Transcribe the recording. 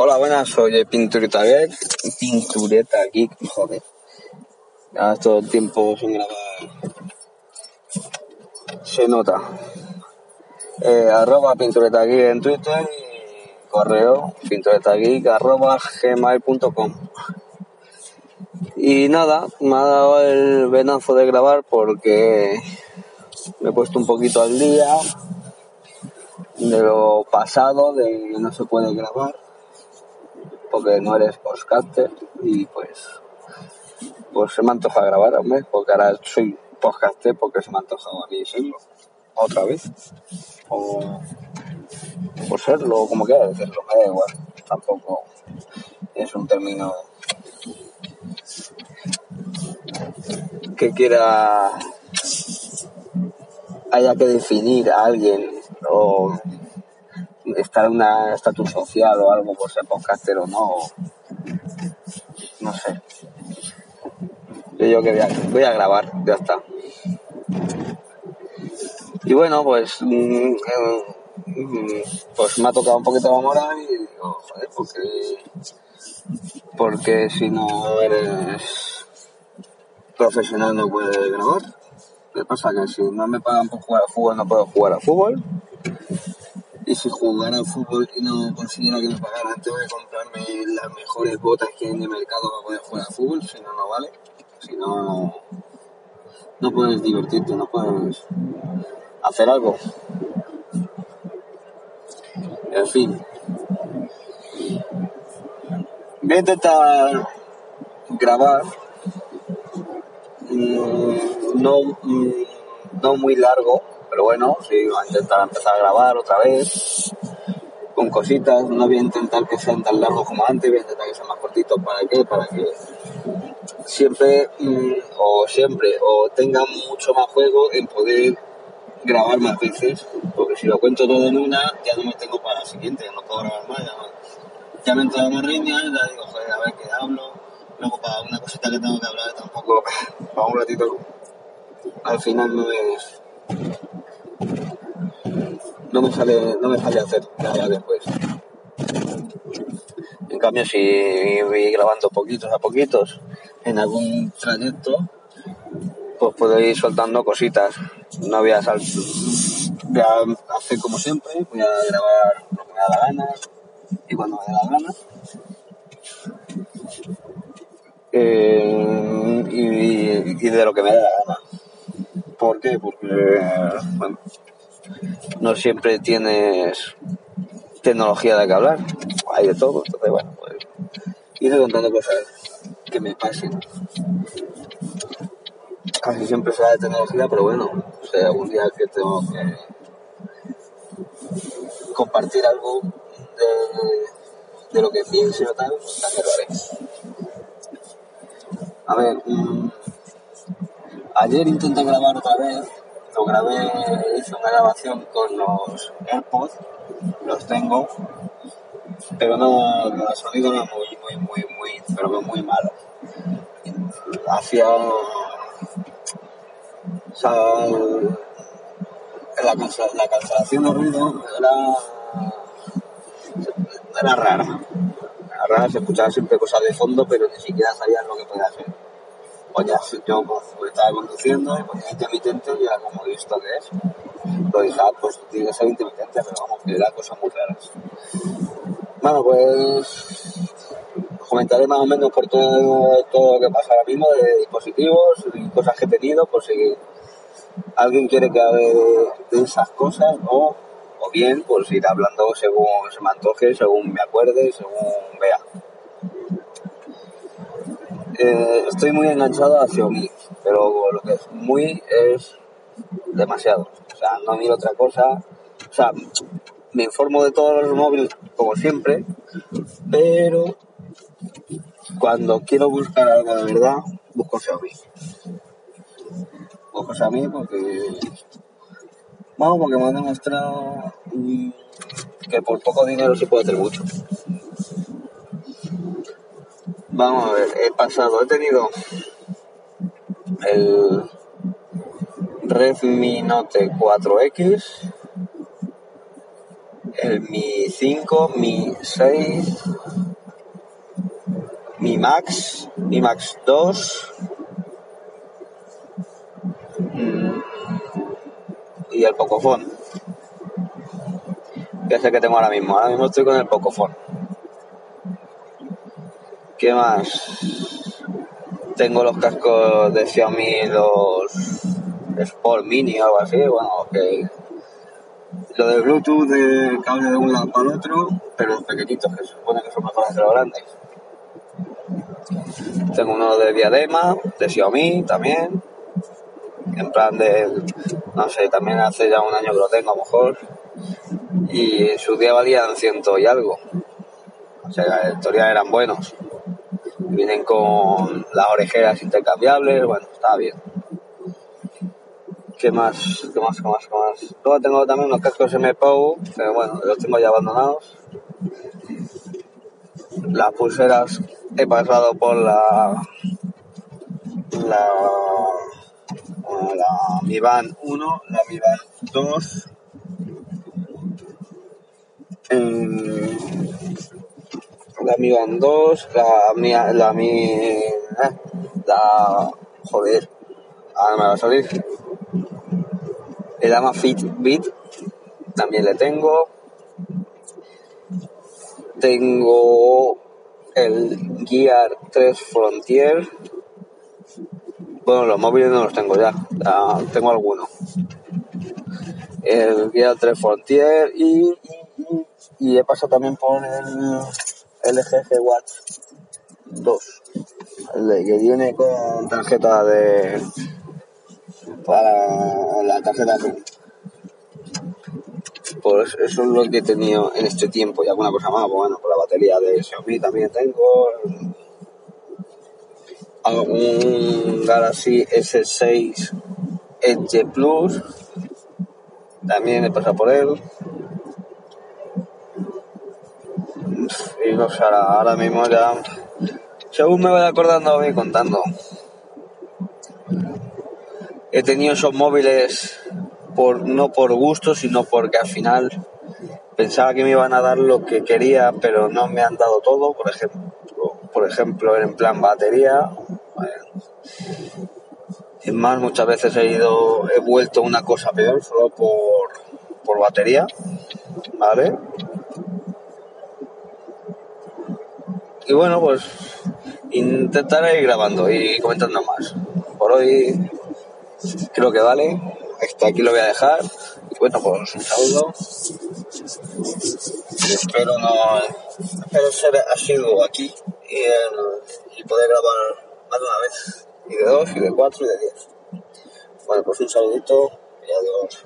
Hola, buenas, soy Pintureta Geek. Pintureta Geek, joder. Ya todo el tiempo sin grabar. Se nota. Eh, arroba Pintureta Geek en Twitter y correo pinturetageek arroba gmail.com. Y nada, me ha dado el venazo de grabar porque me he puesto un poquito al día de lo pasado, de que no se puede grabar porque no eres podcaster y pues pues se me antoja grabar, hombre, porque ahora soy podcaster porque se me ha antojado a mí serlo otra vez. O por serlo, como quiera decirlo, me da igual, tampoco es un término que quiera haya que definir a alguien o estar en una estatus social o algo por ser podcaster o no. No sé. Yo digo que voy a, a grabar, ya está. Y bueno, pues, mm, mm, pues me ha tocado un poquito la moral y digo, joder, porque, porque si no eres profesional no puedes grabar. ¿Qué pasa? Que si no me pagan por jugar al fútbol no puedo jugar al fútbol y si jugara fútbol y no consiguiera que me pagaran, tengo que comprarme las mejores botas que hay en el mercado para poder jugar al fútbol, si no, no vale. Si no, no, no puedes divertirte, no puedes hacer algo. En fin. Voy a intentar grabar, mm, no, mm, no muy largo, pero bueno, sí, voy a intentar empezar a grabar otra vez con cositas. No voy a intentar que sean tan largos como antes, voy a intentar que sean más cortitos. ¿Para qué? Para que siempre mm, o siempre o tenga mucho más juego en poder grabar más veces. Porque si lo cuento todo en una, ya no me tengo para la siguiente, ya no puedo grabar más. Ya, ya me he entrado una riña, ya digo, joder, a ver qué hablo. Luego para una cosita que tengo que hablar tampoco, para un ratito, al final no es no me sale, no me sale hacer nada después. En cambio, si voy grabando poquitos a poquitos en algún trayecto, pues puedo ir soltando cositas. No voy a, sal voy a hacer como siempre, voy a grabar lo que me da la gana y cuando me da la gana. Eh, y, y de lo que me da la gana. ¿Por qué? Porque, bueno, no siempre tienes tecnología de que hablar, hay de todo, entonces bueno, pues iré contando cosas que me pasen. Casi siempre será de tecnología, pero bueno, o sea, algún día que tengo que compartir algo de, lo que pienso o tal, también lo haré. A ver, mmm, ayer intenté grabar otra vez lo grabé, hice una grabación con los AirPods, los tengo, pero no, el sonido es muy, muy, muy, muy, pero muy malo. Hacía, o sea, la, la cancelación de ruido era, era rara. Era rara, se escuchaba siempre cosas de fondo, pero ni siquiera sabías lo que podía hacer pues ya yo pues, estaba conduciendo y ponía intermitente y era como visto que es. Lo dije, ah, pues tiene que ser intermitente, pero vamos, que era cosas muy raras. Bueno, pues comentaré más o menos por todo, todo lo que pasa ahora mismo de dispositivos y cosas que he tenido, por si alguien quiere que hable de, de esas cosas o, o bien pues ir hablando según se me antoje, según me acuerde, según vea estoy muy enganchado a Xiaomi, pero lo que es muy es demasiado. O sea, no miro otra cosa. O sea, me informo de todos los móviles como siempre, pero cuando quiero buscar algo de verdad, busco Xiaomi. Busco Xiaomi porque, bueno, porque me han demostrado que por poco dinero se puede hacer mucho. Vamos a ver, he pasado, he tenido el Redmi Note 4X, el Mi 5, Mi 6, Mi Max, Mi Max 2 mm, y el Pocophone. Que es el que tengo ahora mismo. Ahora mismo estoy con el Pocophone. ¿Qué más? Tengo los cascos de Xiaomi, los Sport Mini o algo así. Bueno, que lo de Bluetooth de cable de un lado para el otro, pero los pequeñitos que se supone que son mejores que los grandes. Tengo uno de diadema, de Xiaomi también. En plan de, no sé, también hace ya un año que lo tengo a lo mejor. Y en su día valían ciento y algo. O sea, la historia eran buenos. Vienen con las orejeras intercambiables, bueno, estaba bien. ¿Qué más? ¿Qué más? ¿Qué más? ¿Qué más? Luego tengo también unos cascos MPOW, pero bueno, los tengo ya abandonados. Las pulseras he pasado por la la la Mi Band 1, la Mi Band 2 eh, la Mi Band 2, la Mi, la Mi, eh, la, joder, ahora me va a salir, el Amafit Beat también le tengo. Tengo el Gear 3 Frontier. Bueno, los móviles no los tengo ya, tengo algunos. El Gear 3 Frontier y, y, y, he pasado también por el LG G Watch 2, el que viene con tarjeta de para la tarjeta azul. Pues eso es lo que he tenido en este tiempo y alguna cosa más. Pues bueno, por la batería de Xiaomi también tengo. Un Galaxy S6 Edge Plus. También he pasado por él. Y sé, ahora, ahora mismo ya. Según me voy acordando, voy contando he tenido esos móviles por, no por gusto, sino porque al final pensaba que me iban a dar lo que quería, pero no me han dado todo, por ejemplo, por ejemplo en plan batería. Es más, muchas veces he ido, he vuelto una cosa peor solo por, por batería, ¿vale? Y bueno, pues intentaré ir grabando y comentando más. Por hoy creo que vale. Hasta aquí lo voy a dejar. Y bueno, pues un saludo. espero no. Espero ser asiduo aquí y, y poder grabar más de una vez. Y de dos, y de cuatro, y de diez. Bueno, pues un saludito y adiós.